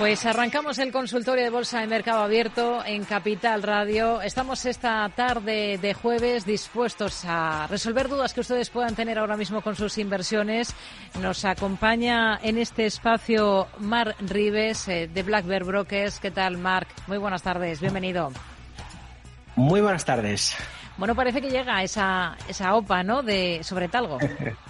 Pues arrancamos el consultorio de Bolsa de Mercado Abierto en Capital Radio. Estamos esta tarde de jueves dispuestos a resolver dudas que ustedes puedan tener ahora mismo con sus inversiones. Nos acompaña en este espacio Mar Rives eh, de Black Bear Brokers. ¿Qué tal, Marc? Muy buenas tardes, bienvenido. Muy buenas tardes. Bueno, parece que llega esa, esa OPA, ¿no? De sobre Talgo.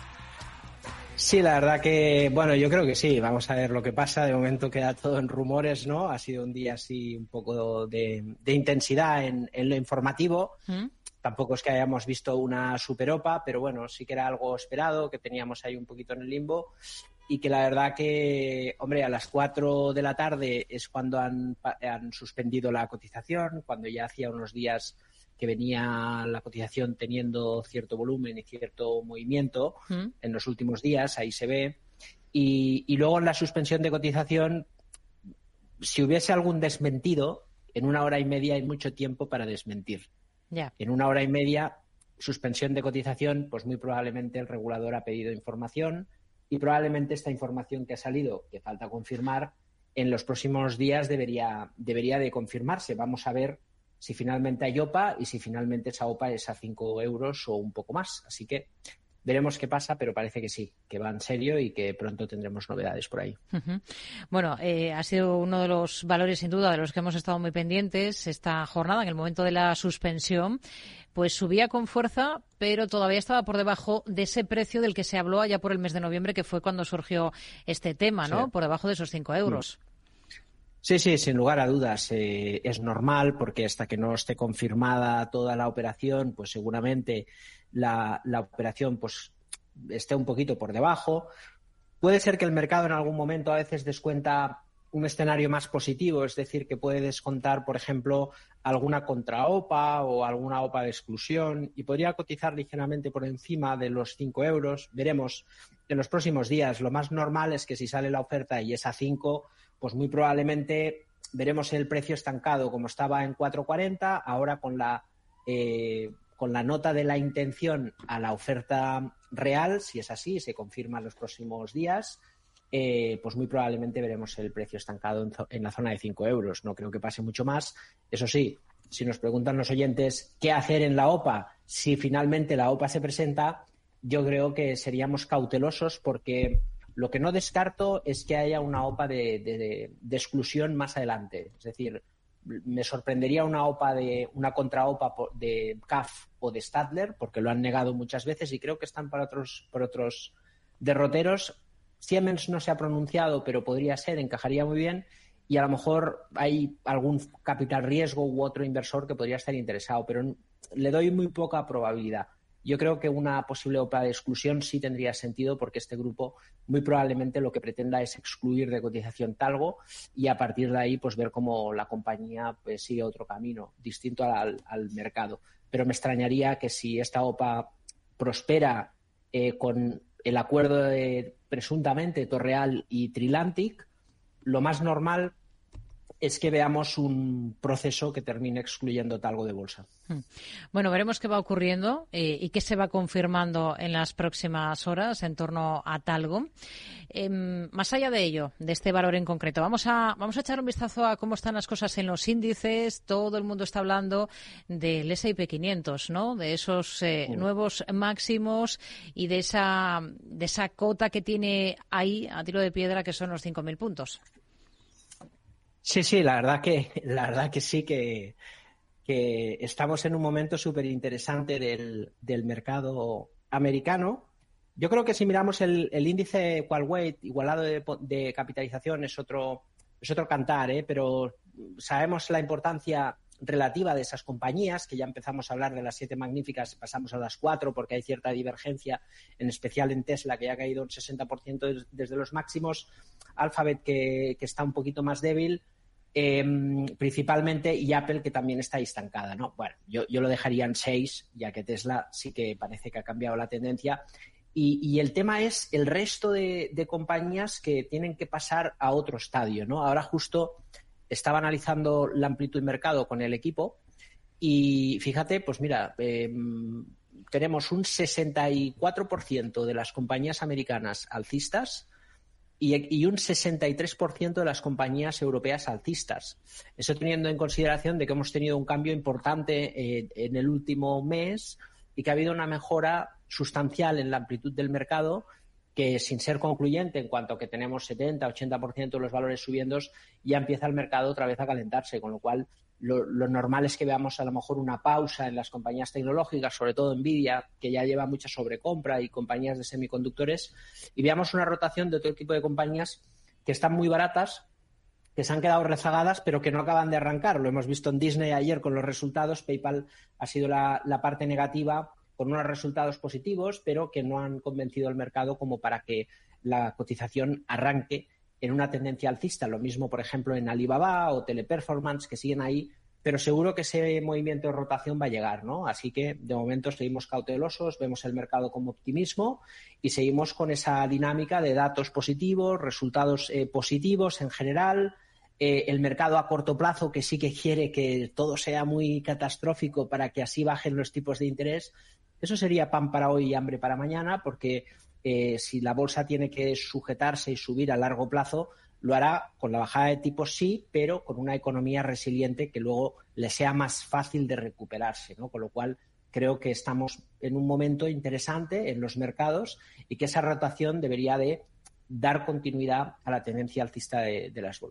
Sí, la verdad que, bueno, yo creo que sí. Vamos a ver lo que pasa. De momento queda todo en rumores, ¿no? Ha sido un día así un poco de, intensidad en, lo informativo. ¿Mm? Tampoco es que hayamos visto una superopa, pero bueno, sí que era algo esperado, que teníamos ahí un poquito en el limbo. Y que la verdad que, hombre, a las 4 de la tarde es cuando han, han suspendido la cotización, cuando ya hacía unos días que venía la cotización teniendo cierto volumen y cierto movimiento mm. en los últimos días, ahí se ve. Y, luego en la suspensión de cotización, si hubiese algún desmentido, en una hora y media hay mucho tiempo para desmentir. En una hora y media, suspensión de cotización, pues muy probablemente el regulador ha pedido información y probablemente esta información que ha salido, que falta confirmar, en los próximos días debería, debería de confirmarse. Vamos a ver si finalmente hay OPA y si finalmente esa OPA es a 5 euros o un poco más. Así que veremos qué pasa, pero parece que sí, que va en serio y que pronto tendremos novedades por ahí. Bueno, eh, ha sido uno de los valores, sin duda, de los que hemos estado muy pendientes esta jornada, en el momento de la suspensión. Pues subía con fuerza, pero todavía estaba por debajo de ese precio del que se habló allá por el mes de noviembre, que fue cuando surgió este tema, ¿no? Por debajo de esos 5 euros. Mm. Sí, sí, sin lugar a dudas. Eh, es normal porque hasta que no esté confirmada toda la operación, pues seguramente la, la, operación pues esté un poquito por debajo. Puede ser que el mercado en algún momento a veces descuenta un escenario más positivo, es decir, que puede descontar, por ejemplo, alguna contra-OPA o alguna OPA de exclusión y podría cotizar ligeramente por encima de los 5 euros. Veremos en los próximos días. Lo más normal es que si sale la oferta y es a 5, pues muy probablemente veremos el precio estancado como estaba en 4.40, ahora con la, eh, con la nota de la intención a la oferta real, si es así, se confirma en los próximos días, eh, pues muy probablemente veremos el precio estancado en, la zona de 5 euros. No creo que pase mucho más. Eso sí, si nos preguntan los oyentes qué hacer en la OPA, si finalmente la OPA se presenta, yo creo que seríamos cautelosos porque lo que no descarto es que haya una OPA de, exclusión más adelante. Es decir, me sorprendería una OPA de una contra-OPA de CAF o de Stadler, porque lo han negado muchas veces y creo que están para otros, por otros derroteros. Siemens no se ha pronunciado, pero podría ser, encajaría muy bien. Y a lo mejor hay algún capital riesgo u otro inversor que podría estar interesado, pero le doy muy poca probabilidad. Yo creo que una posible OPA de exclusión sí tendría sentido porque este grupo muy probablemente lo que pretenda es excluir de cotización Talgo y a partir de ahí pues ver cómo la compañía pues, sigue otro camino distinto al, mercado. Pero me extrañaría que si esta OPA prospera eh, con el acuerdo de presuntamente Torreal y Trilantic, lo más normal es que veamos un proceso que termine excluyendo talgo de bolsa. Hmm. Bueno, veremos qué va ocurriendo eh, y qué se va confirmando en las próximas horas en torno a talgo. Em, más allá de ello, de este valor en concreto, vamos a, vamos a echar un vistazo a cómo están las cosas en los índices. Todo el mundo está hablando del S&P 500, ¿no? De esos eh, nuevos máximos y de esa, de esa cota que tiene ahí a tiro de piedra que son los 5.000 puntos. Sí, sí, la verdad que, la verdad que sí que, estamos en un momento súper interesante del, del, mercado americano. Yo creo que si miramos el, el índice Qualweight igualado de, capitalización es otro, es otro cantar, ¿eh? pero sabemos la importancia relativa de esas compañías, que ya empezamos a hablar de las siete magníficas, pasamos a las cuatro porque hay cierta divergencia, en especial en Tesla, que ya ha caído un 60% desde los máximos, Alphabet, que, está un poquito más débil, em, principalmente, y Apple, que también está estancada. ¿no? Bueno, yo, lo dejaría en seis, ya que Tesla sí que parece que ha cambiado la tendencia. Y, el tema es el resto de, de, compañías que tienen que pasar a otro estadio, ¿no? Ahora justo estaba analizando la amplitud de mercado con el equipo y fíjate, pues mira, em, tenemos un 64% de las compañías americanas alcistas, y, un 63% de las compañías europeas alcistas. Eso teniendo en consideración de que hemos tenido un cambio importante eh, en el último mes y que ha habido una mejora sustancial en la amplitud del mercado que sin ser concluyente en cuanto a que tenemos 70, 80% de los valores subiendo, ya empieza el mercado otra vez a calentarse, con lo cual lo, normal es que veamos a lo mejor una pausa en las compañías tecnológicas, sobre todo Nvidia, que ya lleva mucha sobrecompra, y compañías de semiconductores, y veamos una rotación de otro tipo de compañías que están muy baratas, que se han quedado rezagadas, pero que no acaban de arrancar. Lo hemos visto en Disney ayer con los resultados. PayPal ha sido la, la parte negativa con unos resultados positivos, pero que no han convencido al mercado como para que la cotización arranque en una tendencia alcista. Lo mismo, por ejemplo, en Alibaba o Teleperformance, que siguen ahí, pero seguro que ese movimiento de rotación va a llegar, ¿no? Así que, de momento, seguimos cautelosos, vemos el mercado con optimismo y seguimos con esa dinámica de datos positivos, resultados eh, positivos en general, eh, el mercado a corto plazo que sí que quiere que todo sea muy catastrófico para que así bajen los tipos de interés. Eso sería pan para hoy y hambre para mañana, porque eh, si la bolsa tiene que sujetarse y subir a largo plazo, lo hará con la bajada de tipos sí, pero con una economía resiliente que luego le sea más fácil de recuperarse, ¿no? Con lo cual creo que estamos en un momento interesante en los mercados y que esa rotación debería de dar continuidad a la tendencia alcista de, las bolsas.